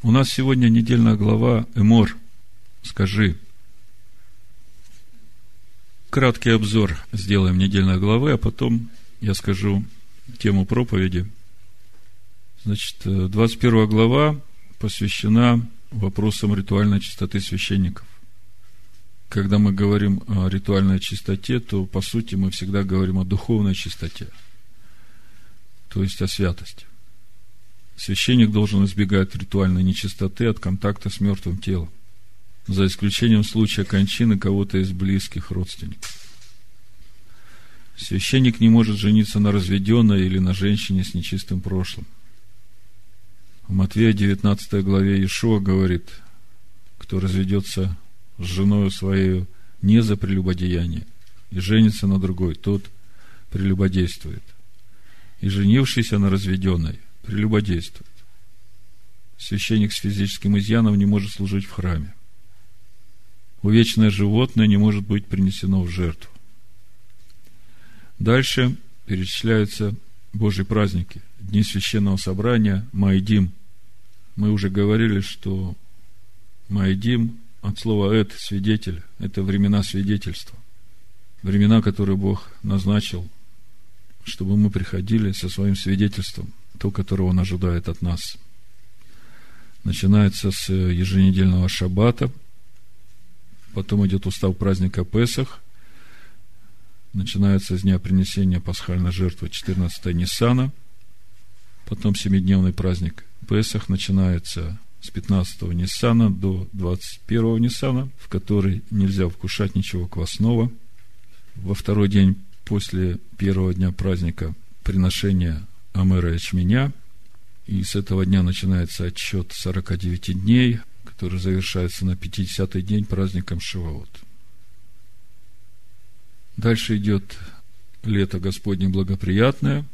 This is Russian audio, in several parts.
У нас сегодня недельная глава Эмор. Скажи. Краткий обзор сделаем недельной главы, а потом я скажу тему проповеди. Значит, 21 глава посвящена вопросам ритуальной чистоты священников. Когда мы говорим о ритуальной чистоте, то, по сути, мы всегда говорим о духовной чистоте, то есть о святости. Священник должен избегать ритуальной нечистоты от контакта с мертвым телом, за исключением случая кончины кого-то из близких родственников. Священник не может жениться на разведенной или на женщине с нечистым прошлым. В Матвея 19 главе Иешуа говорит, кто разведется с женой своей не за прелюбодеяние и женится на другой, тот прелюбодействует. И женившийся на разведенной прелюбодействует. Священник с физическим изъяном не может служить в храме. Увечное животное не может быть принесено в жертву. Дальше перечисляются Божьи праздники, дни священного собрания, Майдим. Мы уже говорили, что Майдим от слова «эт» – свидетель, это времена свидетельства. Времена, которые Бог назначил, чтобы мы приходили со своим свидетельством, то, которого Он ожидает от нас. Начинается с еженедельного шаббата, потом идет устав праздника Песах – начинается с дня принесения пасхальной жертвы 14 Ниссана, потом семидневный праздник Песах начинается с 15 Ниссана до 21 Ниссана, в который нельзя вкушать ничего квасного. Во второй день после первого дня праздника приношения Амера ячменя, и с этого дня начинается отсчет 49 дней, который завершается на 50-й день праздником Шиваот – Дальше идет лето Господне благоприятное,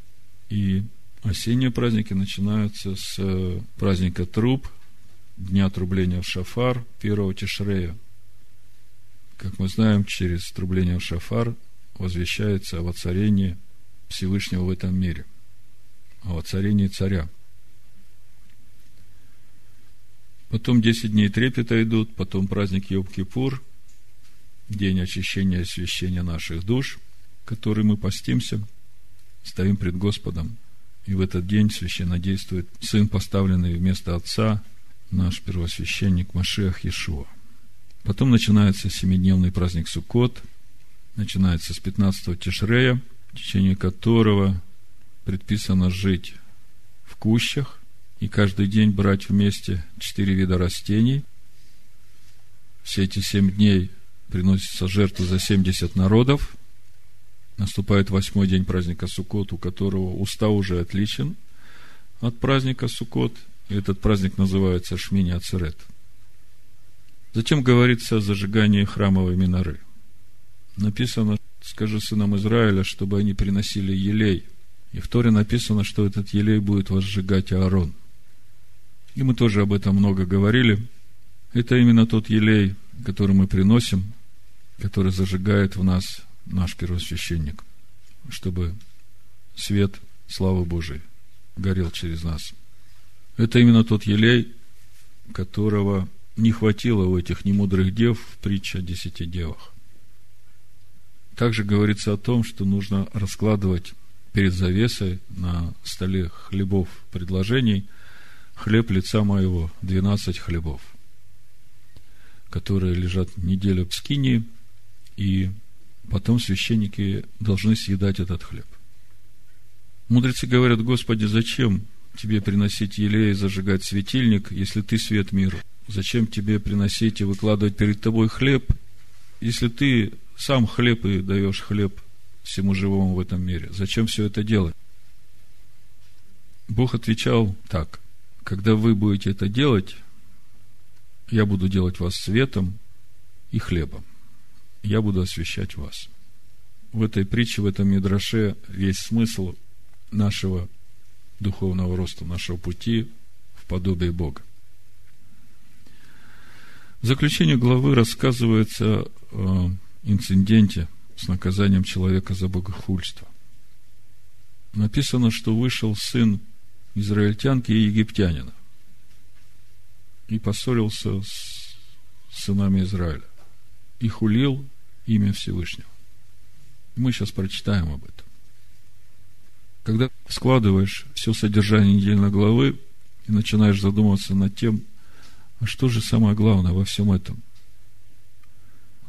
и осенние праздники начинаются с э, праздника Труб, Дня трубления в шафар, первого Тишрея. Как мы знаем, через трубление в шафар возвещается о воцарении Всевышнего в этом мире, о воцарении царя. Потом 10 дней трепета идут, потом праздник Йом-Кипур – день очищения и освящения наших душ, который мы постимся, стоим пред Господом. И в этот день священно действует Сын, поставленный вместо Отца, наш первосвященник Машех Иешуа. Потом начинается семидневный праздник Суккот, начинается с 15 Тишрея, в течение которого предписано жить в кущах и каждый день брать вместе четыре вида растений. Все эти семь дней приносится жертва за 70 народов. Наступает восьмой день праздника Суккот, у которого уста уже отличен от праздника Суккот. И этот праздник называется Шмини Ацерет. Затем говорится о зажигании храмовой миноры. Написано, скажи сынам Израиля, чтобы они приносили елей. И в Торе написано, что этот елей будет возжигать Аарон. И мы тоже об этом много говорили. Это именно тот елей, который мы приносим, который зажигает в нас наш первосвященник, чтобы свет славы Божией горел через нас. Это именно тот елей, которого не хватило у этих немудрых дев в притче о десяти девах. Также говорится о том, что нужно раскладывать перед завесой на столе хлебов предложений хлеб лица моего, 12 хлебов – которые лежат неделю в скинии, и потом священники должны съедать этот хлеб. Мудрецы говорят, Господи, зачем тебе приносить елей и зажигать светильник, если ты свет мира? Зачем тебе приносить и выкладывать перед тобой хлеб, если ты сам хлеб и даешь хлеб всему живому в этом мире? Зачем все это делать? Бог отвечал так, когда вы будете это делать, я буду делать вас светом и хлебом. Я буду освещать вас. В этой притче, в этом мидраше весь смысл нашего духовного роста, нашего пути в подобие Бога. В заключение главы рассказывается о инциденте с наказанием человека за богохульство. Написано, что вышел сын израильтянки и египтянина. и поссорился с сынами Израиля и хулил имя Всевышнего. Мы сейчас прочитаем об этом. Когда складываешь все содержание недельной главы и начинаешь задумываться над тем, а что же самое главное во всем этом?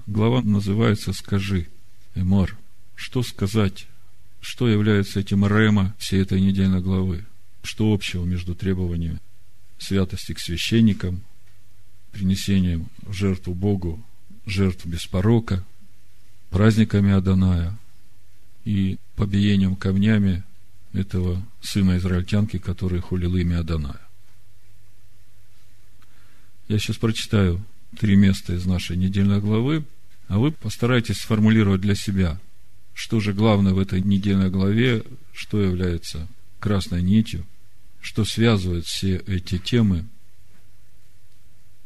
Глава называется «Скажи, Эмор». Что сказать? Что является этим рема всей этой недельной главы? Что общего между требованиями святости к священникам, принесением жертву Богу, жертву без порока, праздниками Аданая и побиением камнями этого сына израильтянки, который хулил имя Аданая. Я сейчас прочитаю три места из нашей недельной главы, а вы постарайтесь сформулировать для себя, что же главное в этой недельной главе, что является красной нитью, что связывает все эти темы.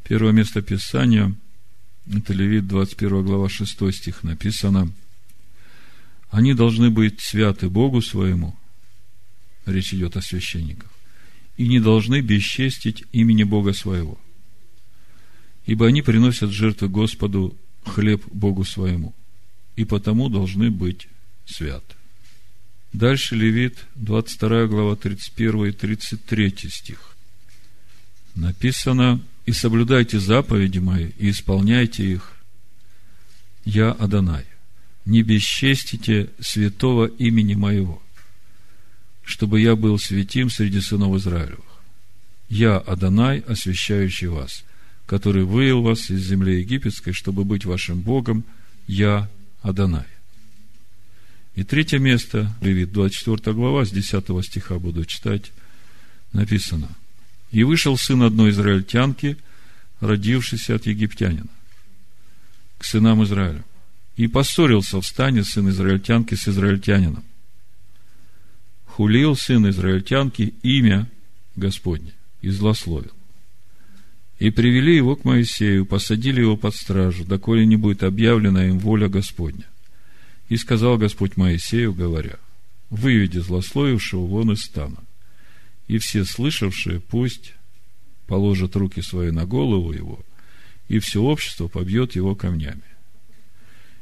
Первое место Писания – это Левит, 21 глава, 6 стих, написано «Они должны быть святы Богу своему, речь идет о священниках, и не должны бесчестить имени Бога своего, ибо они приносят жертвы Господу хлеб Богу своему, и потому должны быть святы. Дальше Левит, 22 глава, 31 и 33 стих. Написано, «И соблюдайте заповеди мои, и исполняйте их. Я Адонай. Не бесчестите святого имени моего, чтобы я был святим среди сынов Израилевых. Я Адонай, освящающий вас, который вывел вас из земли египетской, чтобы быть вашим Богом. Я Адонай. И третье место, Левит, 24 глава, с 10 стиха буду читать, написано. «И вышел сын одной израильтянки, родившийся от египтянина, к сынам Израиля, и поссорился в стане сын израильтянки с израильтянином. Хулил сын израильтянки имя Господне и злословил. И привели его к Моисею, посадили его под стражу, доколе не будет объявлена им воля Господня. И сказал Господь Моисею, говоря, выведи злословившего вон из стана, и все слышавшие пусть положат руки свои на голову его, и все общество побьет его камнями.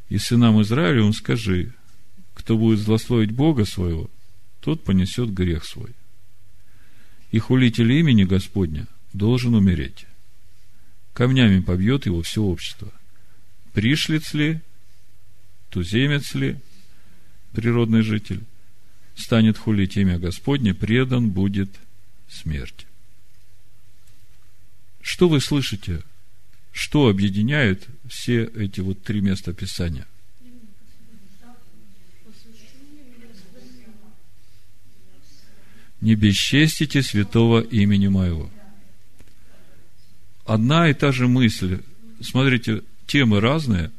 И сынам Израилевым скажи, кто будет злословить Бога своего, тот понесет грех свой. И хулитель имени Господня должен умереть. Камнями побьет его все общество. Пришлиц ли туземец ли, природный житель, станет хулить имя Господне, предан будет смерти. Что вы слышите? Что объединяет все эти вот три места Писания? Не бесчестите святого имени моего. Одна и та же мысль. Смотрите, темы разные,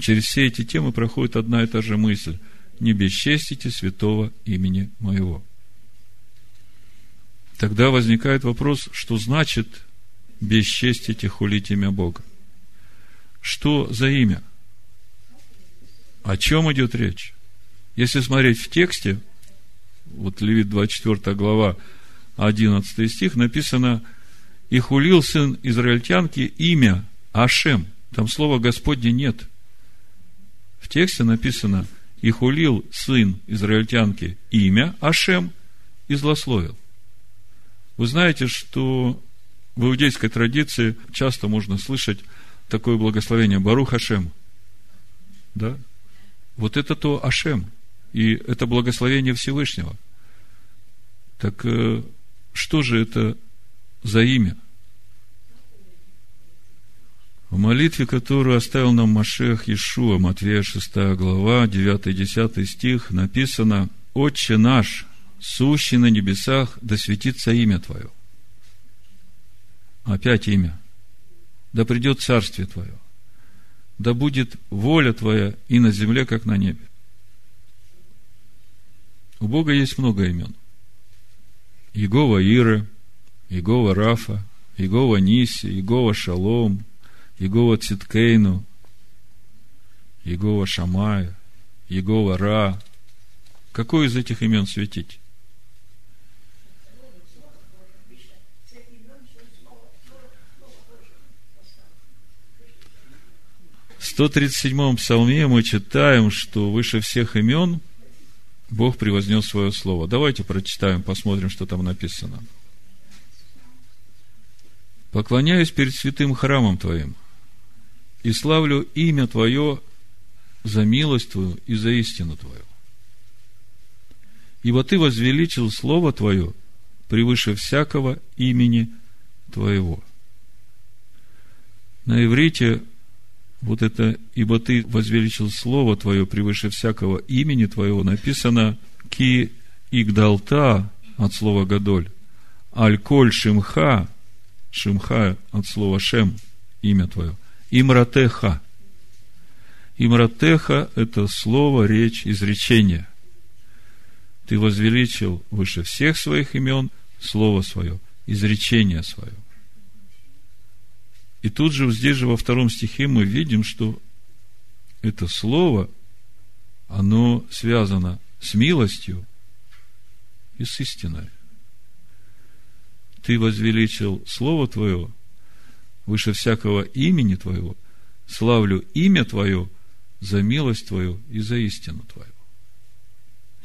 через все эти темы проходит одна и та же мысль. Не бесчестите святого имени моего. Тогда возникает вопрос, что значит бесчестить и хулить имя Бога? Что за имя? О чем идет речь? Если смотреть в тексте, вот Левит 24 глава, 11 стих, написано, «И хулил сын израильтянки имя Ашем». Там слова Господне нет тексте написано, и хулил сын израильтянки имя Ашем и злословил. Вы знаете, что в иудейской традиции часто можно слышать такое благословение Барух Ашем. Да? Вот это то Ашем. И это благословение Всевышнего. Так э, что же это за имя? В молитве, которую оставил нам Машех Иешуа, Матвея 6 глава, 9-10 стих, написано «Отче наш, сущий на небесах, да светится имя Твое». Опять имя. Да придет царствие Твое. Да будет воля Твоя и на земле, как на небе. У Бога есть много имен. Иегова Иры, Игова Рафа, Игова Ниси, Игова Шалом, Игова Циткейну, Игова Шамая, Игова Ра. Какое из этих имен светить? В 137-м псалме мы читаем, что выше всех имен Бог превознес свое слово. Давайте прочитаем, посмотрим, что там написано. «Поклоняюсь перед святым храмом Твоим и славлю имя Твое за милость Твою и за истину Твою. Ибо Ты возвеличил Слово Твое превыше всякого имени Твоего». На иврите вот это «Ибо ты возвеличил Слово Твое превыше всякого имени Твоего» написано «Ки игдалта» от слова «гадоль», «Аль-коль шимха» шимха от слова «шем» имя Твое, «Имратеха». Имратеха – это слово, речь, изречение. Ты возвеличил выше всех своих имен слово свое, изречение свое – и тут же, здесь же во втором стихе мы видим, что это слово, оно связано с милостью и с истиной. Ты возвеличил Слово Твое выше всякого имени Твоего, славлю имя Твое за милость Твою и за истину Твою.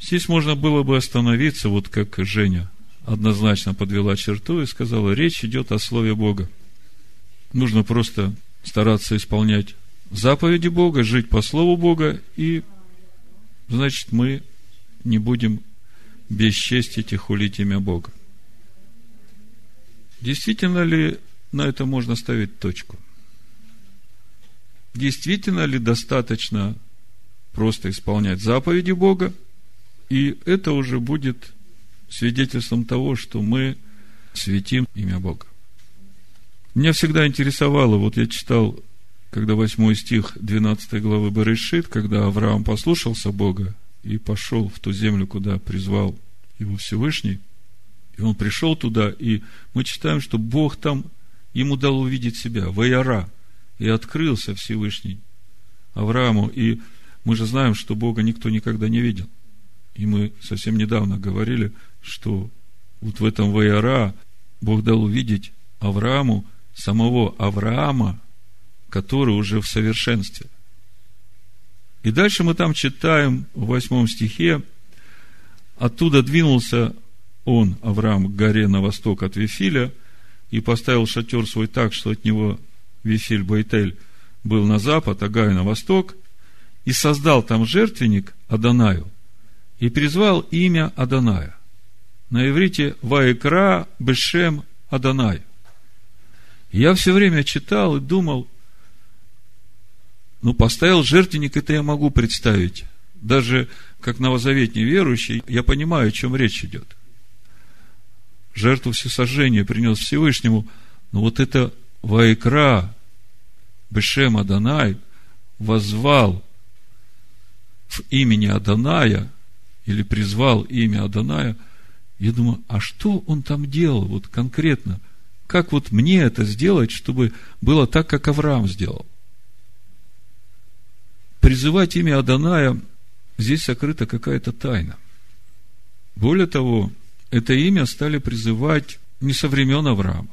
Здесь можно было бы остановиться, вот как Женя однозначно подвела черту и сказала, речь идет о Слове Бога. Нужно просто стараться исполнять заповеди Бога, жить по Слову Бога, и, значит, мы не будем бесчестить и хулить имя Бога. Действительно ли на это можно ставить точку? Действительно ли достаточно просто исполнять заповеди Бога, и это уже будет свидетельством того, что мы светим имя Бога. Меня всегда интересовало, вот я читал, когда восьмой стих 12 главы Берешит, когда Авраам послушался Бога и пошел в ту землю, куда призвал его Всевышний, и он пришел туда, и мы читаем, что Бог там ему дал увидеть себя, Ваяра, и открылся Всевышний Аврааму, и мы же знаем, что Бога никто никогда не видел. И мы совсем недавно говорили, что вот в этом Ваяра Бог дал увидеть Аврааму самого Авраама, который уже в совершенстве. И дальше мы там читаем в восьмом стихе, оттуда двинулся он, Авраам, к горе на восток от Вифиля, и поставил шатер свой так, что от него Вифиль Байтель был на запад, а Гай на восток, и создал там жертвенник Адонаю, и призвал имя Адоная. На иврите Ваекра Бешем Адонай. Я все время читал и думал, ну, поставил жертвенник, это я могу представить. Даже как новозаветний верующий, я понимаю, о чем речь идет. Жертву всесожжения принес Всевышнему, но вот это Вайкра, Бешем Адонай, возвал в имени Аданая, или призвал имя Аданая, я думаю, а что он там делал вот конкретно? Как вот мне это сделать, чтобы было так, как Авраам сделал? Призывать имя Аданая, здесь сокрыта какая-то тайна. Более того, это имя стали призывать не со времен Авраама.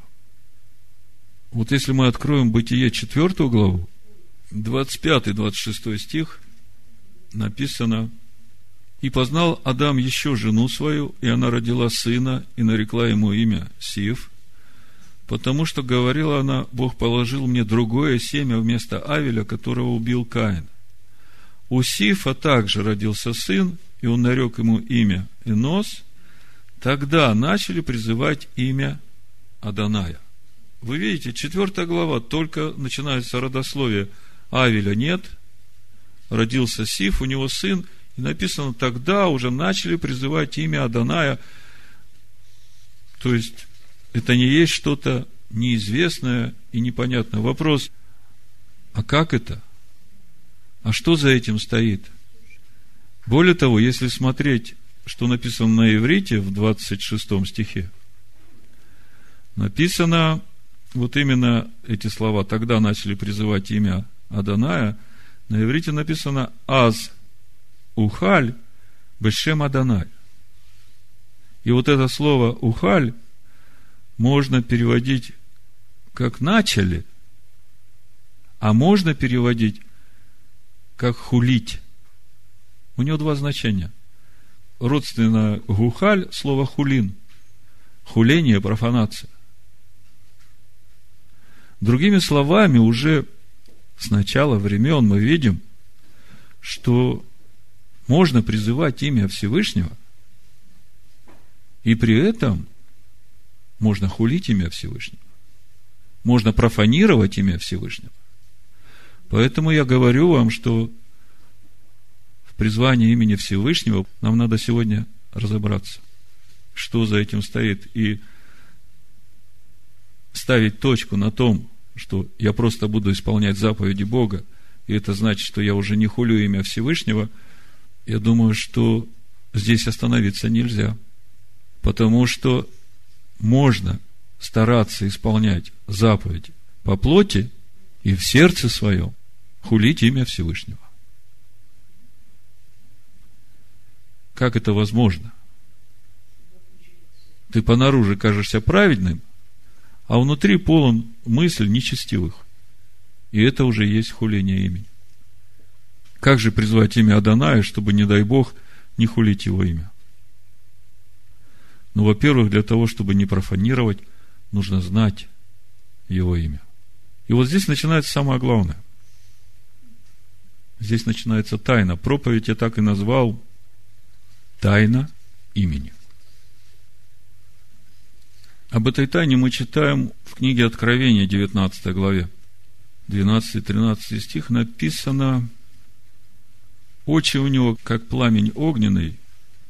Вот если мы откроем Бытие 4 главу, 25-26 стих, написано, «И познал Адам еще жену свою, и она родила сына, и нарекла ему имя Сив, Потому что, говорила она, Бог положил мне другое семя вместо Авеля, которого убил Каин. У Сифа также родился сын, и он нарек ему имя Энос. Тогда начали призывать имя Аданая. Вы видите, четвертая глава, только начинается родословие. Авеля нет, родился Сиф, у него сын, и написано, тогда уже начали призывать имя Аданая. То есть, это не есть что-то неизвестное и непонятное. Вопрос, а как это? А что за этим стоит? Более того, если смотреть, что написано на иврите в 26 стихе, написано вот именно эти слова, тогда начали призывать имя Аданая, на иврите написано «Аз ухаль бешем Аданай». И вот это слово «ухаль» можно переводить как начали, а можно переводить как хулить. У него два значения. Родственно гухаль, слово хулин. Хуление, профанация. Другими словами, уже с начала времен мы видим, что можно призывать имя Всевышнего, и при этом можно хулить имя Всевышнего. Можно профанировать имя Всевышнего. Поэтому я говорю вам, что в призвании имени Всевышнего нам надо сегодня разобраться, что за этим стоит, и ставить точку на том, что я просто буду исполнять заповеди Бога, и это значит, что я уже не хулю имя Всевышнего, я думаю, что здесь остановиться нельзя. Потому что можно стараться исполнять заповеди по плоти и в сердце своем хулить имя Всевышнего. Как это возможно? Ты понаружи кажешься праведным, а внутри полон мысль нечестивых. И это уже есть хуление имени. Как же призвать имя Аданая, чтобы, не дай Бог, не хулить его имя? Ну, во-первых, для того, чтобы не профанировать, нужно знать его имя. И вот здесь начинается самое главное. Здесь начинается тайна. Проповедь я так и назвал Тайна имени. Об этой тайне мы читаем в книге Откровения, 19 главе. 12-13 стих написано, очи у него, как пламень огненный,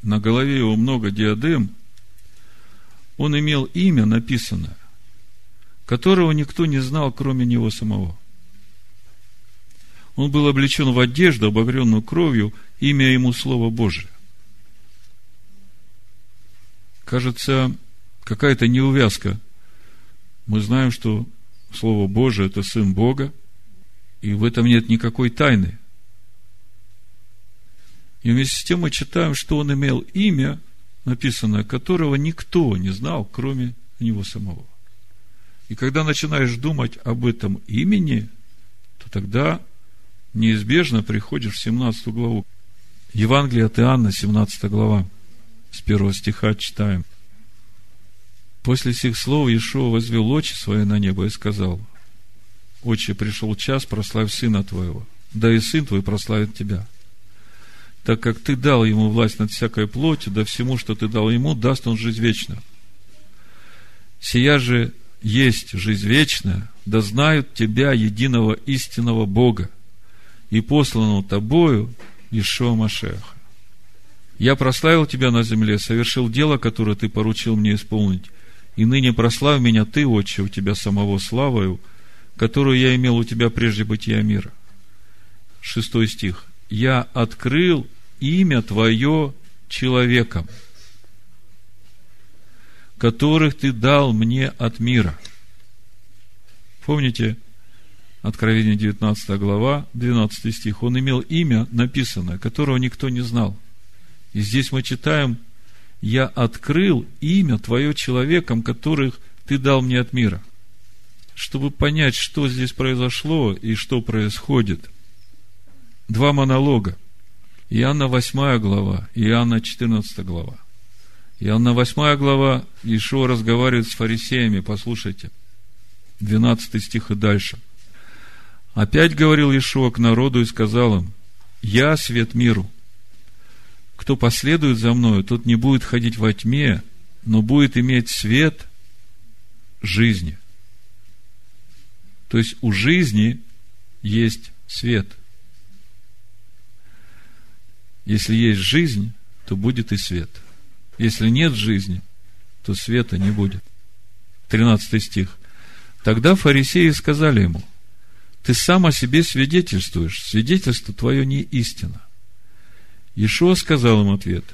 на голове его много диадем, он имел имя написанное, которого никто не знал, кроме него самого. Он был облечен в одежду, обогренную кровью, имя ему Слово Божие. Кажется, какая-то неувязка. Мы знаем, что Слово Божие – это Сын Бога, и в этом нет никакой тайны. И вместе с тем мы читаем, что он имел имя, написанное, которого никто не знал, кроме него самого. И когда начинаешь думать об этом имени, то тогда неизбежно приходишь в 17 главу. Евангелие от Иоанна, 17 глава, с первого стиха читаем. После сих слов Иешуа возвел очи свои на небо и сказал, «Отче, пришел час, прославь Сына Твоего, да и Сын Твой прославит Тебя. Так как Ты дал Ему власть над всякой плотью, да всему, что Ты дал Ему, даст Он жизнь вечную. Сия же есть жизнь вечная, да знают Тебя, единого истинного Бога, и посланного Тобою Ишуа Машеха. Я прославил Тебя на земле, совершил дело, которое Ты поручил мне исполнить, и ныне прославь меня Ты, Отче, у Тебя самого славою, которую я имел у Тебя прежде бытия мира. Шестой стих. Я открыл имя Твое человеком, которых Ты дал мне от мира. Помните, Откровение 19 глава, 12 стих. Он имел имя написанное, которого никто не знал. И здесь мы читаем – я открыл имя Твое человеком, которых Ты дал мне от мира. Чтобы понять, что здесь произошло и что происходит. Два монолога. Иоанна 8 глава, Иоанна 14 глава. Иоанна 8 глава, Ишуа разговаривает с фарисеями, послушайте. 12 стих и дальше. Опять говорил Ишуа к народу и сказал им, «Я свет миру кто последует за мною, тот не будет ходить во тьме, но будет иметь свет жизни. То есть у жизни есть свет. Если есть жизнь, то будет и свет. Если нет жизни, то света не будет. 13 стих. Тогда фарисеи сказали ему, ты сам о себе свидетельствуешь, свидетельство твое не истина. Ишуа сказал им ответ,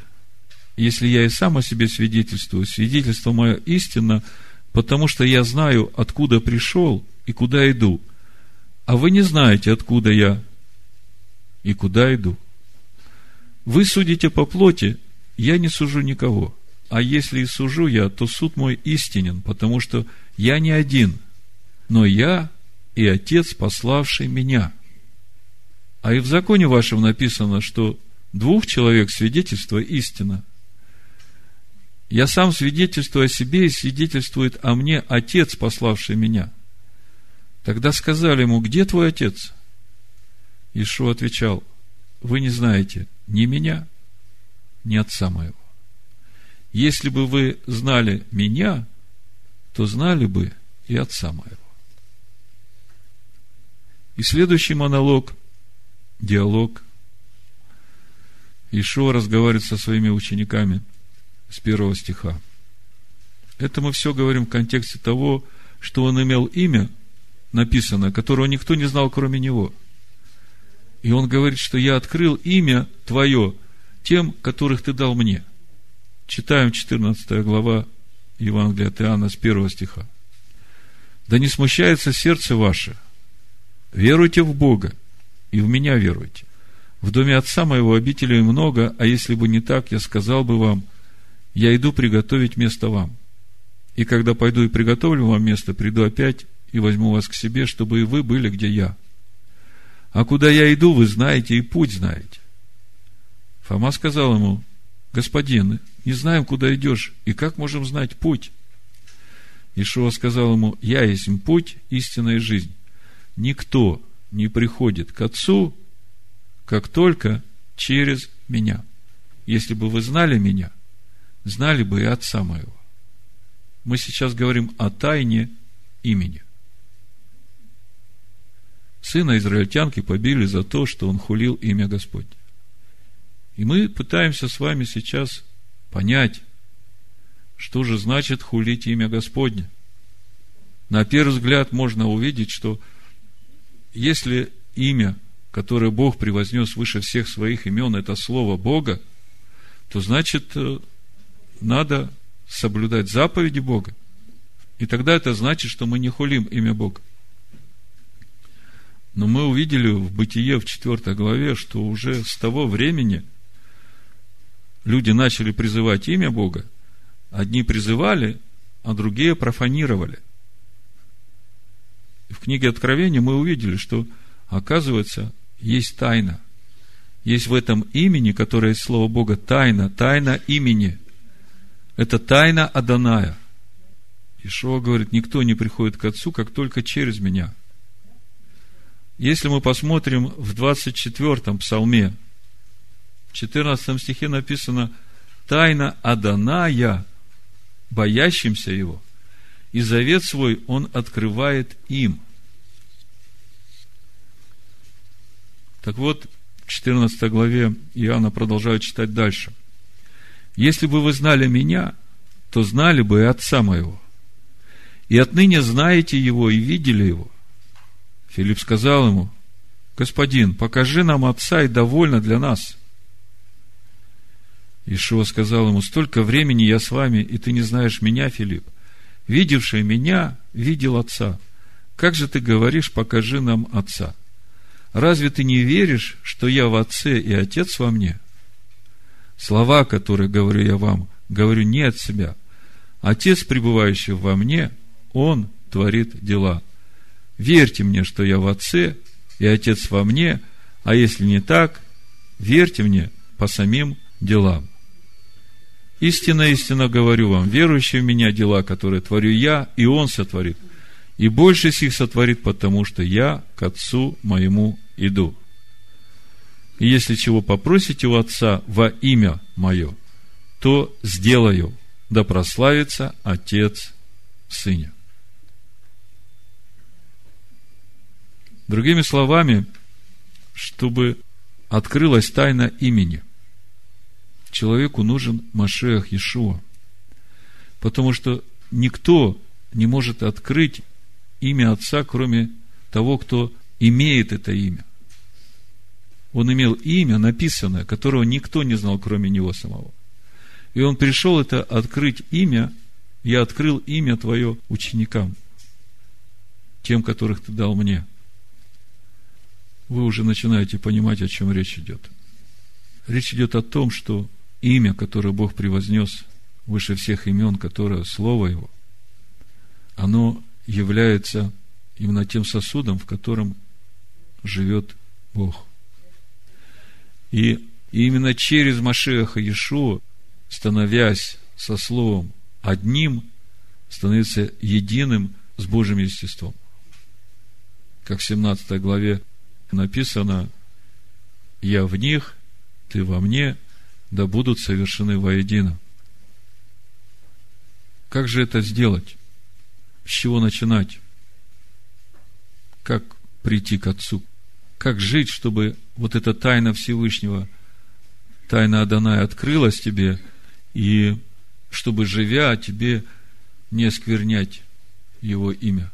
если я и сам о себе свидетельствую, свидетельство мое истинно, потому что я знаю, откуда пришел и куда иду, а вы не знаете, откуда я и куда иду. Вы судите по плоти, я не сужу никого. А если и сужу я, то суд мой истинен, потому что я не один, но я и Отец, пославший меня. А и в законе вашем написано, что двух человек свидетельство истина. Я сам свидетельствую о себе и свидетельствует о мне Отец, пославший меня. Тогда сказали ему, где твой Отец? Ишуа отвечал, вы не знаете ни меня, ни Отца моего. Если бы вы знали меня, то знали бы и Отца моего. И следующий монолог, диалог. Ишуа разговаривает со своими учениками с первого стиха. Это мы все говорим в контексте того, что он имел имя, написанное, которого никто не знал, кроме него. И он говорит, что я открыл имя твое тем, которых ты дал мне. Читаем 14 глава Евангелия от Иоанна с первого стиха. Да не смущается сердце ваше. Веруйте в Бога и в меня веруйте. В доме отца моего обителей много, а если бы не так, я сказал бы вам, я иду приготовить место вам. И когда пойду и приготовлю вам место, приду опять и возьму вас к себе, чтобы и вы были, где я. А куда я иду, вы знаете и путь знаете. Фома сказал ему, господин, не знаем, куда идешь, и как можем знать путь? Ишуа сказал ему, я есть путь, истинная жизнь. Никто не приходит к Отцу, как только через меня. Если бы вы знали меня, знали бы и Отца моего. Мы сейчас говорим о тайне имени. Сына израильтянки побили за то, что он хулил имя Господне. И мы пытаемся с вами сейчас понять, что же значит хулить имя Господне. На первый взгляд можно увидеть, что если имя, которое Бог превознес выше всех своих имен, это Слово Бога, то значит, э, надо соблюдать заповеди Бога. И тогда это значит, что мы не хулим имя Бога. Но мы увидели в Бытие в 4 главе, что уже с того времени люди начали призывать имя Бога. Одни призывали, а другие профанировали. В книге Откровения мы увидели, что, оказывается, есть тайна. Есть в этом имени, которое есть Слово Бога, тайна, тайна имени. Это тайна Аданая. Ишуа говорит, никто не приходит к Отцу, как только через меня – если мы посмотрим в 24-м псалме, в 14 стихе написано «Тайна Аданая, боящимся его, и завет свой он открывает им». Так вот, в 14 главе Иоанна продолжает читать дальше. «Если бы вы знали меня, то знали бы и Отца моего. И отныне знаете его и видели его – Филипп сказал ему, Господин, покажи нам Отца, и довольно для нас. Ишуа сказал ему, столько времени я с вами, и ты не знаешь меня, Филипп. Видевший меня, видел Отца. Как же ты говоришь, покажи нам Отца? Разве ты не веришь, что я в Отце и Отец во мне? Слова, которые говорю я вам, говорю не от себя. Отец, пребывающий во мне, Он творит дела – Верьте мне, что я в Отце, и Отец во мне, а если не так, верьте мне по самим делам. Истинно, истинно говорю вам, верующий в меня дела, которые творю я, и Он сотворит. И больше сих сотворит, потому что я к Отцу моему иду. И если чего попросите у Отца во имя Мое, то сделаю, да прославится Отец Сыне. Другими словами, чтобы открылась тайна имени, человеку нужен Машех Иешуа. Потому что никто не может открыть имя Отца, кроме того, кто имеет это имя. Он имел имя, написанное, которого никто не знал, кроме него самого. И он пришел это открыть имя, я открыл имя твое ученикам, тем, которых ты дал мне – вы уже начинаете понимать, о чем речь идет. Речь идет о том, что имя, которое Бог превознес выше всех имен, которое Слово Его, оно является именно тем сосудом, в котором живет Бог. И именно через Машеха Иешуа, становясь со Словом одним, становится единым с Божьим естеством. Как в 17 главе написано, «Я в них, ты во мне, да будут совершены воедино». Как же это сделать? С чего начинать? Как прийти к Отцу? Как жить, чтобы вот эта тайна Всевышнего, тайна Адоная открылась тебе, и чтобы, живя, тебе не осквернять Его имя?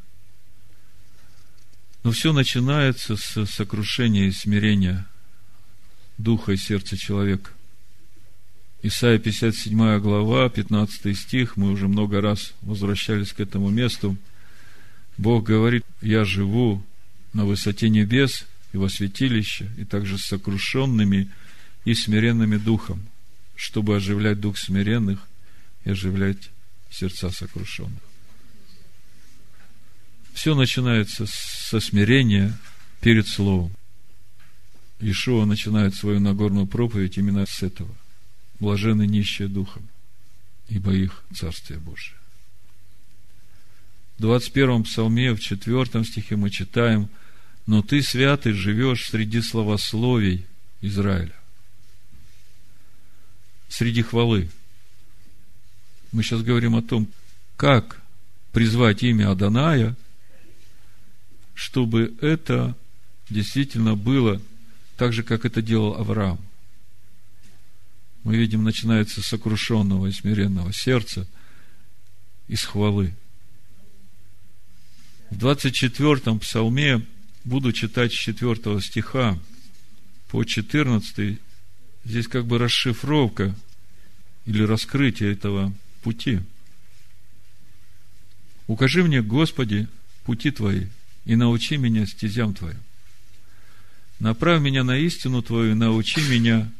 Но все начинается с сокрушения и смирения духа и сердца человека. Исайя 57 глава, 15 стих, мы уже много раз возвращались к этому месту. Бог говорит, я живу на высоте небес и во святилище, и также с сокрушенными и смиренными духом, чтобы оживлять дух смиренных и оживлять сердца сокрушенных. Все начинается со смирения перед Словом. Ишуа начинает свою Нагорную проповедь именно с этого – блажены нищие духом, ибо их Царствие Божие. В 21 псалме, в 4 стихе мы читаем, «Но ты, святый, живешь среди словословий Израиля». Среди хвалы. Мы сейчас говорим о том, как призвать имя Аданая, чтобы это действительно было так же, как это делал Авраам – мы видим, начинается с сокрушенного и смиренного сердца, из хвалы. В 24-м псалме буду читать с 4 стиха по 14 здесь как бы расшифровка или раскрытие этого пути. Укажи мне, Господи, пути Твои, и научи меня стезям Твоим. Направь меня на истину Твою, и научи меня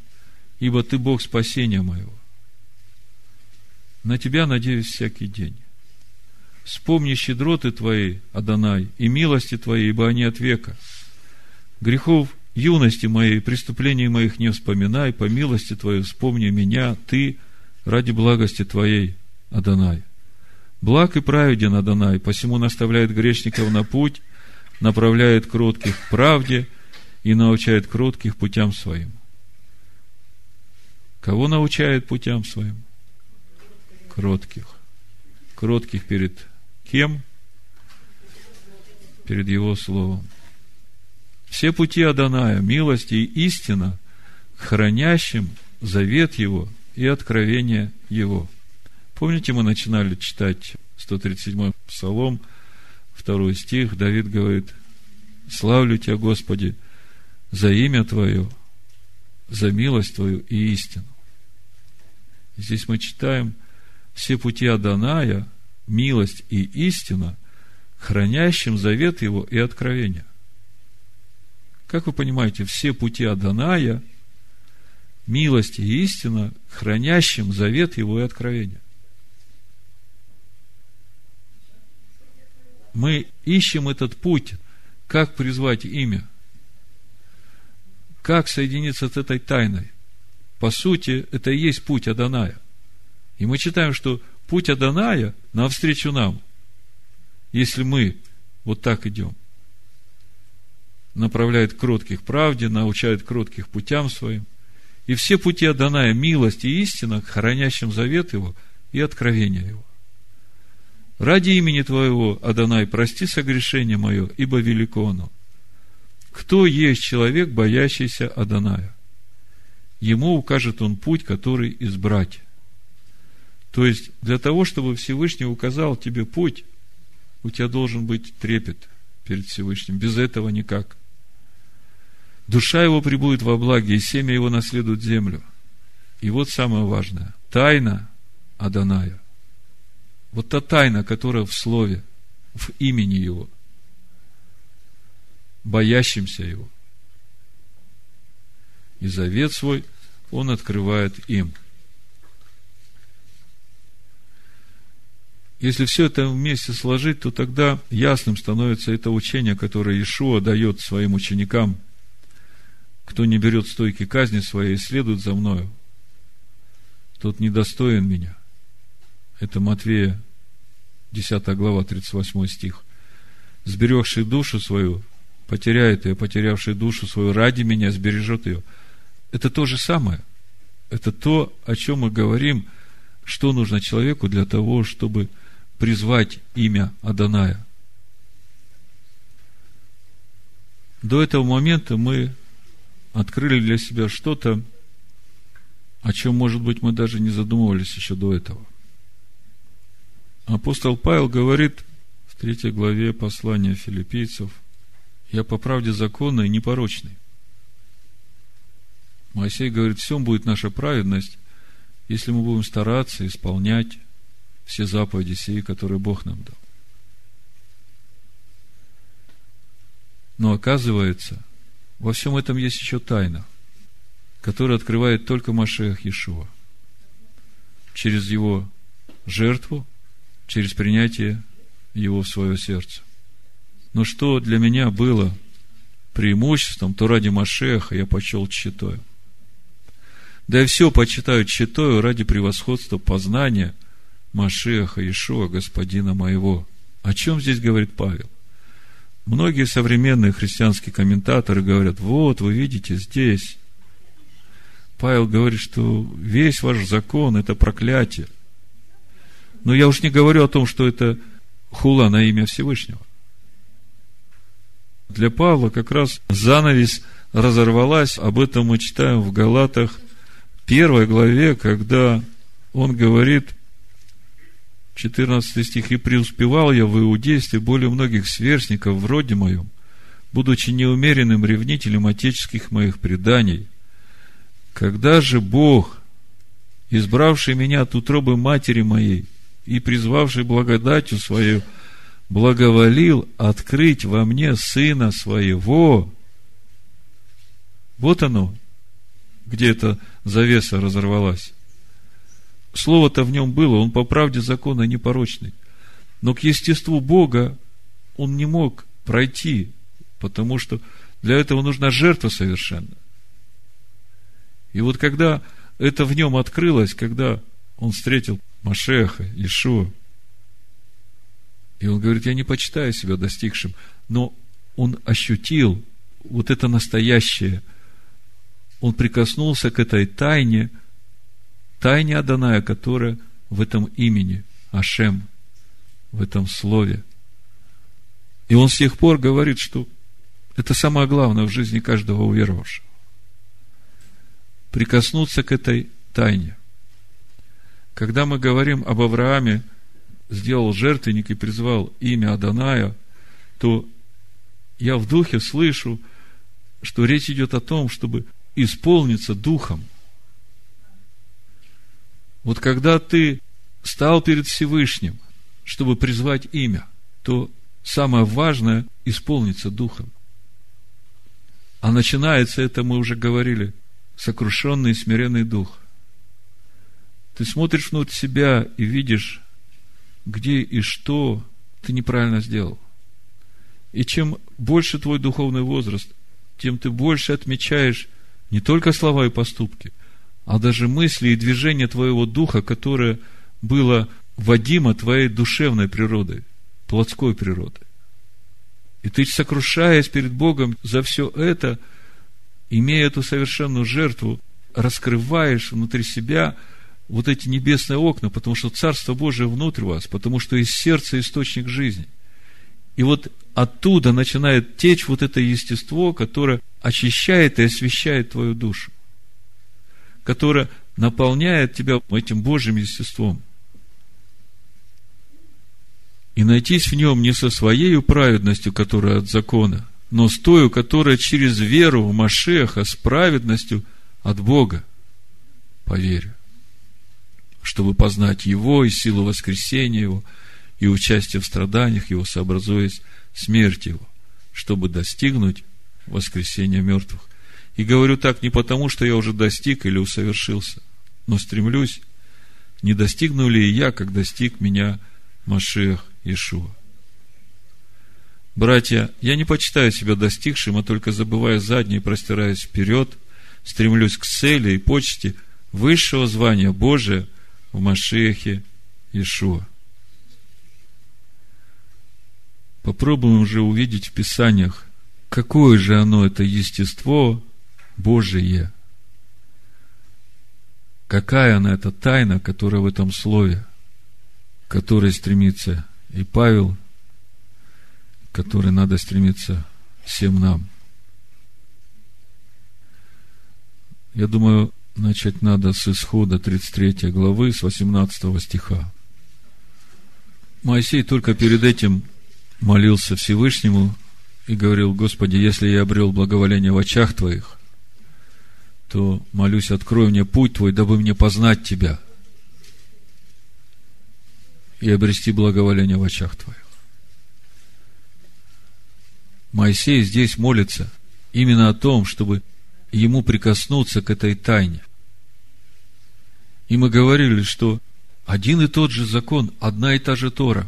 ибо Ты Бог спасения моего. На Тебя надеюсь всякий день. Вспомни щедроты Твои, Адонай, и милости Твои, ибо они от века. Грехов юности моей, преступлений моих не вспоминай, по милости Твоей вспомни меня, Ты, ради благости Твоей, Адонай. Благ и праведен Адонай, посему наставляет грешников на путь, направляет кротких к правде и научает кротких путям своим. Кого научает путям своим? Кротких. Кротких перед кем? Перед Его Словом. Все пути Аданая, милости и истина, хранящим завет Его и откровение Его. Помните, мы начинали читать 137-й Псалом, второй стих, Давид говорит, «Славлю Тебя, Господи, за имя Твое, за милость Твою и истину». Здесь мы читаем все пути Аданая, милость и истина, хранящим завет его и откровение. Как вы понимаете, все пути Аданая, милость и истина, хранящим завет его и откровение. Мы ищем этот путь, как призвать имя, как соединиться с этой тайной. По сути, это и есть путь Аданая. И мы читаем, что путь Аданая навстречу нам, если мы вот так идем, направляет кротких правде, научает кротких путям своим. И все пути Аданая, милость и истина, хранящим завет его и откровение его. Ради имени Твоего, Адонай, прости согрешение мое, ибо велико оно. Кто есть человек, боящийся Адоная? Ему укажет он путь, который избрать. То есть, для того, чтобы Всевышний указал тебе путь, у тебя должен быть трепет перед Всевышним. Без этого никак. Душа его прибудет во благе, и семя его наследует землю. И вот самое важное. Тайна Аданая. Вот та тайна, которая в слове, в имени его. Боящимся его. И завет свой – он открывает им. Если все это вместе сложить, то тогда ясным становится это учение, которое Иешуа дает своим ученикам. кто не берет стойки казни своей и следует за мною, тот недостоин меня. Это Матвея, 10 глава, 38 стих. Сберегший душу свою, потеряет ее, потерявший душу свою ради меня, сбережет ее. Это то же самое. Это то, о чем мы говорим, что нужно человеку для того, чтобы призвать имя Аданая. До этого момента мы открыли для себя что-то, о чем, может быть, мы даже не задумывались еще до этого. Апостол Павел говорит в третьей главе послания филиппийцев, «Я по правде законной и непорочный». Моисей говорит, всем будет наша праведность, если мы будем стараться исполнять все заповеди сии, которые Бог нам дал. Но оказывается, во всем этом есть еще тайна, которая открывает только Машех Иешуа. Через его жертву, через принятие его в свое сердце. Но что для меня было преимуществом, то ради Машеха я почел читаю. Да и все почитаю читаю ради превосходства познания Машеха Ишуа, Господина моего. О чем здесь говорит Павел? Многие современные христианские комментаторы говорят, вот, вы видите, здесь. Павел говорит, что весь ваш закон – это проклятие. Но я уж не говорю о том, что это хула на имя Всевышнего. Для Павла как раз занавес разорвалась. Об этом мы читаем в Галатах первой главе, когда он говорит, 14 стих, «И преуспевал я в иудействе более многих сверстников в роде моем, будучи неумеренным ревнителем отеческих моих преданий. Когда же Бог, избравший меня от утробы матери моей и призвавший благодатью свою, благоволил открыть во мне Сына Своего, вот оно, где эта завеса разорвалась. Слово-то в нем было, он по правде закона непорочный. Но к естеству Бога он не мог пройти, потому что для этого нужна жертва совершенно. И вот когда это в нем открылось, когда он встретил Машеха, Ишуа, и он говорит, я не почитаю себя достигшим, но он ощутил вот это настоящее. Он прикоснулся к этой тайне – тайне Аданая, которая в этом имени, Ашем, в этом слове. И он с тех пор говорит, что это самое главное в жизни каждого уверовавшего. Прикоснуться к этой тайне. Когда мы говорим об Аврааме, сделал жертвенник и призвал имя Аданая, то я в духе слышу, что речь идет о том, чтобы исполниться духом – вот когда ты стал перед Всевышним, чтобы призвать имя, то самое важное – исполниться Духом. А начинается это, мы уже говорили, сокрушенный и смиренный Дух. Ты смотришь внутрь себя и видишь, где и что ты неправильно сделал. И чем больше твой духовный возраст, тем ты больше отмечаешь не только слова и поступки – а даже мысли и движения твоего духа, которое было водимо твоей душевной природой, плотской природой. И ты, сокрушаясь перед Богом за все это, имея эту совершенную жертву, раскрываешь внутри себя вот эти небесные окна, потому что Царство Божие внутрь вас, потому что из сердца источник жизни. И вот оттуда начинает течь вот это естество, которое очищает и освещает твою душу которая наполняет тебя этим Божьим естеством. И найтись в нем не со своей праведностью, которая от закона, но с той, которая через веру в Машеха, с праведностью от Бога. Поверю. Чтобы познать Его и силу воскресения Его, и участие в страданиях Его, сообразуясь смерть Его, чтобы достигнуть воскресения мертвых. И говорю так не потому, что я уже достиг или усовершился, но стремлюсь, не достигну ли я, как достиг меня Машех Ишуа. Братья, я не почитаю себя достигшим, а только забывая заднее, простираясь вперед, стремлюсь к цели и почте высшего звания Божия в Машехе Ишуа. Попробуем уже увидеть в Писаниях, какое же оно, это естество Божие. Какая она, эта тайна, которая в этом слове, которой стремится и Павел, к которой надо стремиться всем нам. Я думаю, начать надо с исхода 33 главы, с 18 стиха. Моисей только перед этим молился Всевышнему и говорил, Господи, если я обрел благоволение в очах Твоих, то молюсь, открой мне путь Твой, дабы мне познать Тебя и обрести благоволение в очах Твоих. Моисей здесь молится именно о том, чтобы ему прикоснуться к этой тайне. И мы говорили, что один и тот же закон, одна и та же Тора.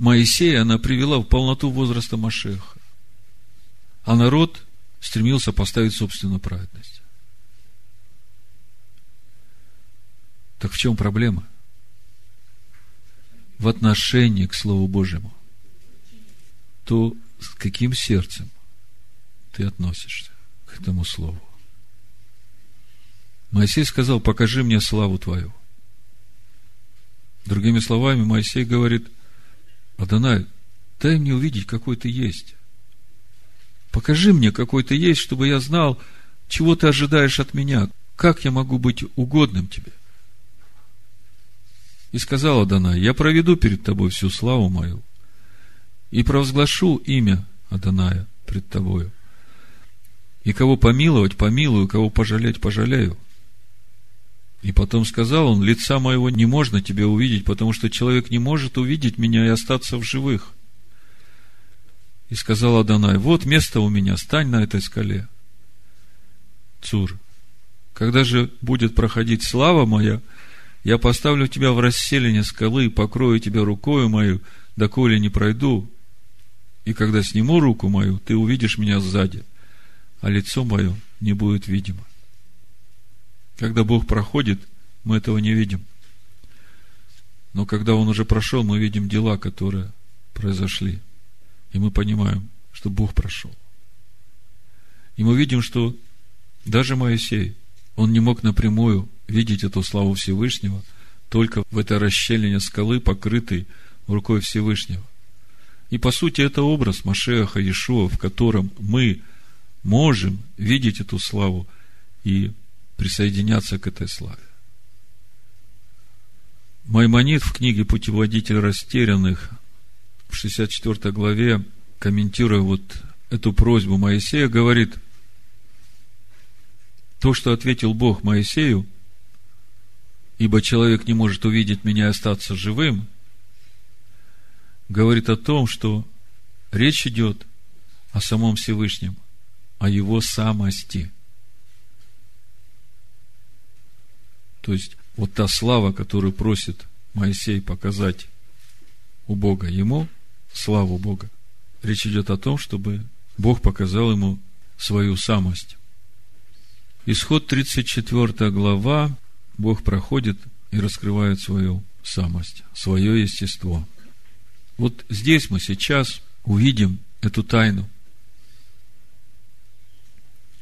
Моисея она привела в полноту возраста Машеха. А народ стремился поставить собственную праведность. Так в чем проблема? В отношении к Слову Божьему. То с каким сердцем ты относишься к этому Слову? Моисей сказал, покажи мне славу твою. Другими словами, Моисей говорит, Адонай, дай мне увидеть, какой ты есть. Покажи мне, какой ты есть, чтобы я знал, чего ты ожидаешь от меня, как я могу быть угодным тебе. И сказал Адонай, я проведу перед тобой всю славу мою и провозглашу имя Адоная пред тобою. И кого помиловать, помилую, кого пожалеть, пожалею. И потом сказал он, лица моего не можно тебе увидеть, потому что человек не может увидеть меня и остаться в живых. И сказал Адонай, вот место у меня, стань на этой скале. Цур, когда же будет проходить слава моя, я поставлю тебя в расселение скалы и покрою тебя рукою мою, доколе не пройду. И когда сниму руку мою, ты увидишь меня сзади, а лицо мое не будет видимо. Когда Бог проходит, мы этого не видим. Но когда Он уже прошел, мы видим дела, которые произошли. И мы понимаем, что Бог прошел. И мы видим, что даже Моисей, он не мог напрямую видеть эту славу Всевышнего только в этой расщелине скалы, покрытой рукой Всевышнего. И по сути это образ Машеха Иешуа, в котором мы можем видеть эту славу и присоединяться к этой славе. Маймонит в книге «Путеводитель растерянных» в 64 главе, комментируя вот эту просьбу Моисея, говорит, то, что ответил Бог Моисею, ибо человек не может увидеть меня и остаться живым, говорит о том, что речь идет о самом Всевышнем, о его самости – То есть, вот та слава, которую просит Моисей показать у Бога ему, славу Бога, речь идет о том, чтобы Бог показал ему свою самость. Исход 34 глава, Бог проходит и раскрывает свою самость, свое естество. Вот здесь мы сейчас увидим эту тайну.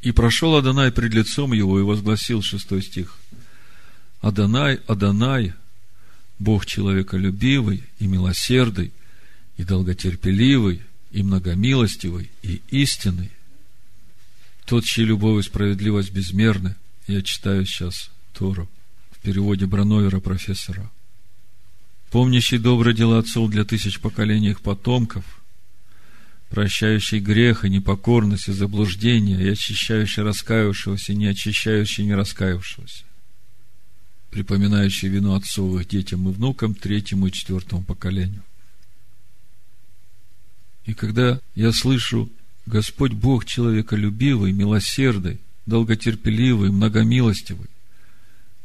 И прошел Адонай пред лицом его и возгласил, шестой стих – Адонай, Адонай, Бог человеколюбивый и милосердный, и долготерпеливый, и многомилостивый, и истинный. Тот, чьи любовь и справедливость безмерны. Я читаю сейчас Тору в переводе Брановера профессора. Помнящий добрые дела отцов для тысяч поколений их потомков, прощающий грех и непокорность и заблуждение, и очищающий раскаявшегося, и не очищающий не раскаявшегося припоминающий вину отцовых детям и внукам, третьему и четвертому поколению. И когда я слышу Господь Бог человеколюбивый, милосердный, долготерпеливый, многомилостивый,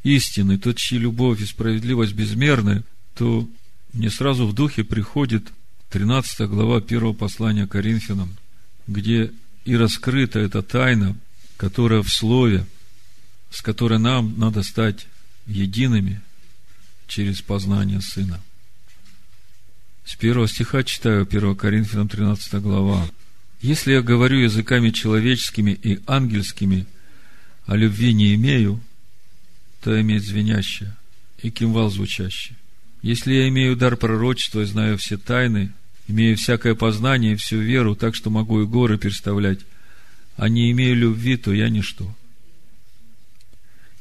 истинный, тот, чьи любовь и справедливость безмерны, то мне сразу в духе приходит 13 глава первого послания Коринфянам, где и раскрыта эта тайна, которая в Слове, с которой нам надо стать едиными через познание Сына. С первого стиха читаю 1 Коринфянам 13 глава. «Если я говорю языками человеческими и ангельскими, а любви не имею, то иметь звенящее и кимвал звучащий. Если я имею дар пророчества и знаю все тайны, имею всякое познание и всю веру, так что могу и горы переставлять, а не имею любви, то я ничто.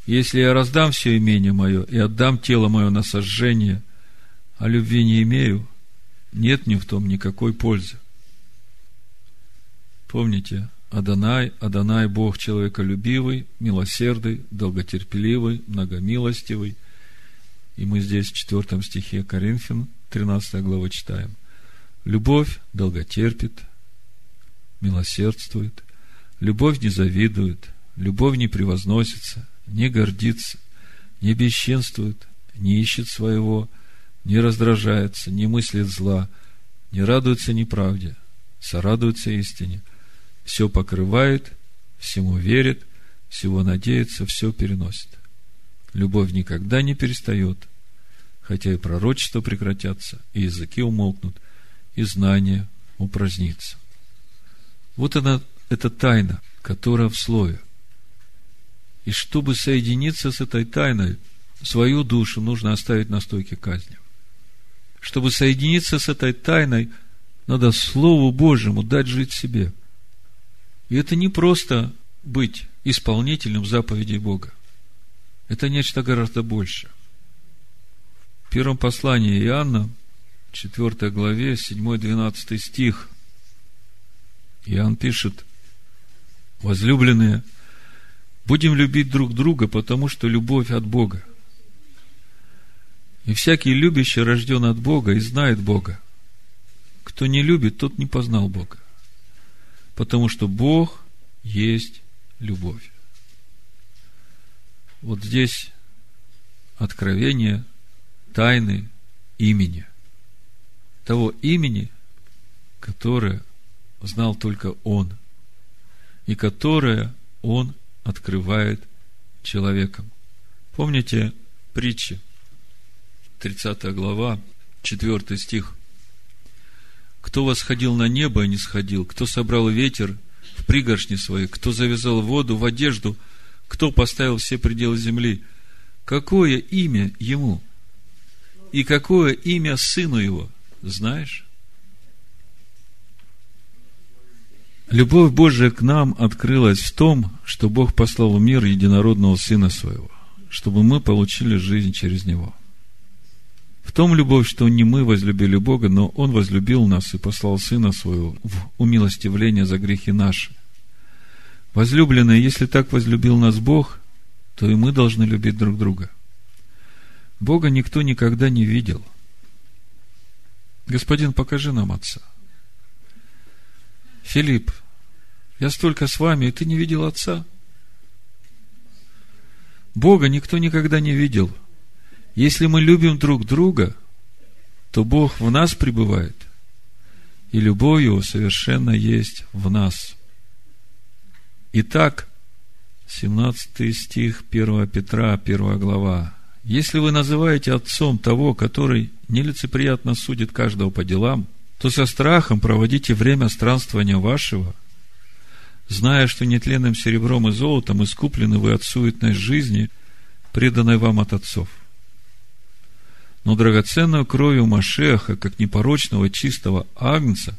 Если я раздам все имение мое и отдам тело мое на сожжение, а любви не имею, нет ни в том никакой пользы. Помните, Адонай, Адонай, Бог человеколюбивый, милосердный, долготерпеливый, многомилостивый. И мы здесь в четвертом стихе Коринфян, 13 глава читаем. Любовь долготерпит, милосердствует, любовь не завидует, любовь не превозносится, не гордится, не бесчинствует, не ищет своего, не раздражается, не мыслит зла, не радуется неправде, сорадуется истине, все покрывает, всему верит, всего надеется, все переносит. Любовь никогда не перестает, хотя и пророчества прекратятся, и языки умолкнут, и знание упразднится. Вот она, эта тайна, которая в слове – и чтобы соединиться с этой тайной, свою душу нужно оставить на стойке казни. Чтобы соединиться с этой тайной, надо Слову Божьему дать жить себе. И это не просто быть исполнителем заповедей Бога. Это нечто гораздо больше. В первом послании Иоанна, 4 главе, 7-12 стих, Иоанн пишет, «Возлюбленные, Будем любить друг друга, потому что любовь от Бога. И всякий любящий рожден от Бога и знает Бога. Кто не любит, тот не познал Бога. Потому что Бог есть любовь. Вот здесь откровение тайны имени. Того имени, которое знал только Он. И которое Он открывает человеком. Помните притчи? 30 глава, 4 стих. Кто восходил на небо и не сходил, кто собрал ветер в пригоршни свои, кто завязал воду в одежду, кто поставил все пределы земли, какое имя ему? И какое имя сыну его? Знаешь? Любовь Божия к нам открылась в том, что Бог послал в мир единородного Сына Своего, чтобы мы получили жизнь через Него. В том любовь, что не мы возлюбили Бога, но Он возлюбил нас и послал Сына Своего в умилостивление за грехи наши. Возлюбленные, если так возлюбил нас Бог, то и мы должны любить друг друга. Бога никто никогда не видел. Господин, покажи нам Отца. Филипп, я столько с вами, и ты не видел Отца. Бога никто никогда не видел. Если мы любим друг друга, то Бог в нас пребывает, и любовь Его совершенно есть в нас. Итак, 17 стих 1 Петра, 1 глава. Если вы называете отцом того, который нелицеприятно судит каждого по делам, то со страхом проводите время странствования вашего – зная, что нетленным серебром и золотом искуплены вы от суетной жизни, преданной вам от отцов. Но драгоценную кровью Машеха, как непорочного чистого агнца,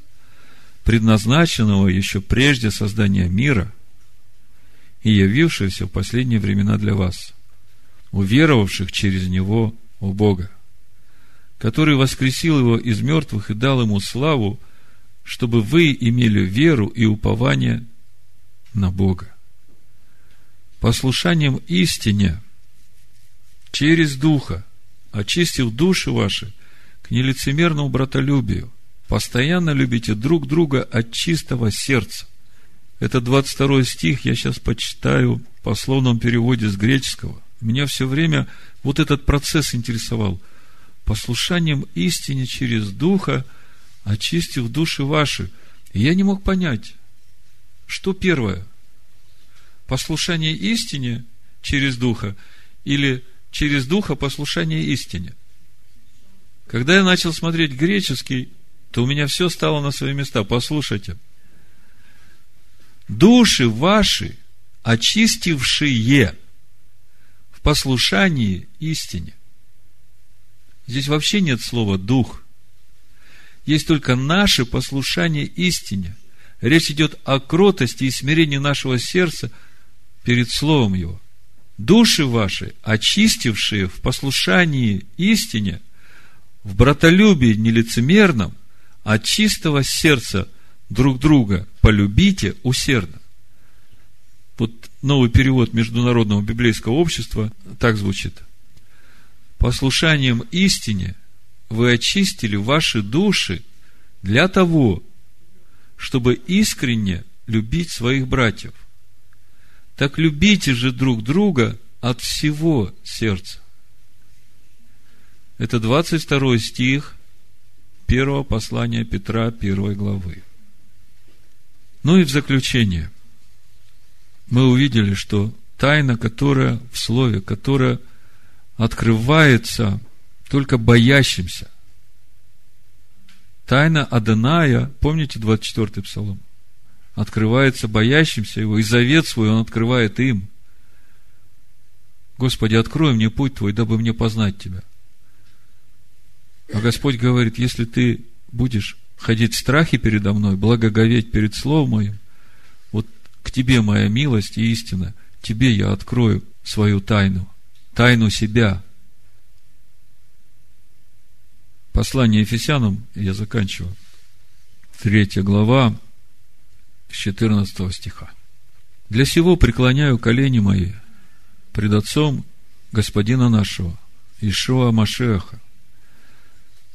предназначенного еще прежде создания мира и явившегося в последние времена для вас, уверовавших через Него у Бога, который воскресил Его из мертвых и дал Ему славу, чтобы вы имели веру и упование на Бога. Послушанием истине через Духа, очистив души ваши к нелицемерному братолюбию, постоянно любите друг друга от чистого сердца. Это 22 стих, я сейчас почитаю по словном переводе с греческого. Меня все время вот этот процесс интересовал. Послушанием истине через Духа очистив души ваши. И я не мог понять, что первое? Послушание истине через Духа или через Духа послушание истине? Когда я начал смотреть греческий, то у меня все стало на свои места. Послушайте. Души ваши, очистившие в послушании истине. Здесь вообще нет слова «дух». Есть только наше послушание истине. Речь идет о кротости и смирении нашего сердца перед Словом Его. Души ваши, очистившие в послушании истине, в братолюбии нелицемерном, от чистого сердца друг друга полюбите усердно. Вот новый перевод Международного библейского общества так звучит. Послушанием истине вы очистили ваши души для того, чтобы искренне любить своих братьев. Так любите же друг друга от всего сердца. Это 22 стих первого послания Петра, первой главы. Ну и в заключение. Мы увидели, что тайна, которая в Слове, которая открывается только боящимся. Тайна Аданая, помните 24-й псалом? Открывается боящимся его, и завет свой он открывает им. Господи, открой мне путь Твой, дабы мне познать Тебя. А Господь говорит, если ты будешь ходить в страхе передо мной, благоговеть перед Словом Моим, вот к тебе моя милость и истина, тебе я открою свою тайну, тайну себя. Послание Ефесянам, я заканчиваю, третья глава, с 14 стиха. «Для сего преклоняю колени мои пред Отцом Господина нашего, Ишуа Машеха,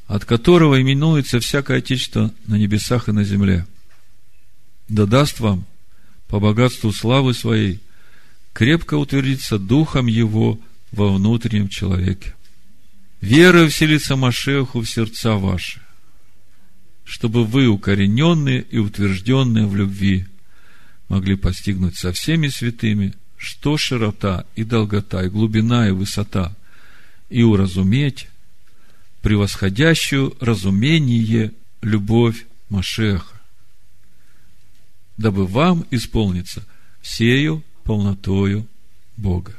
от которого именуется всякое Отечество на небесах и на земле. Да даст вам, по богатству славы своей, крепко утвердиться Духом Его во внутреннем человеке. Вера вселится Машеху в сердца ваши, чтобы вы, укорененные и утвержденные в любви, могли постигнуть со всеми святыми, что широта и долгота, и глубина, и высота, и уразуметь превосходящую разумение любовь Машеха, дабы вам исполниться всею полнотою Бога.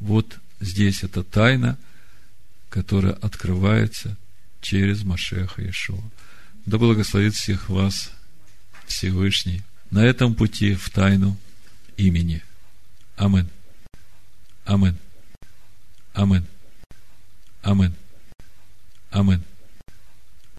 Вот здесь эта тайна, которая открывается через Машеха Иешуа. Да благословит всех вас Всевышний на этом пути в тайну имени. Амин. Амин. Амин. Амин. Amen.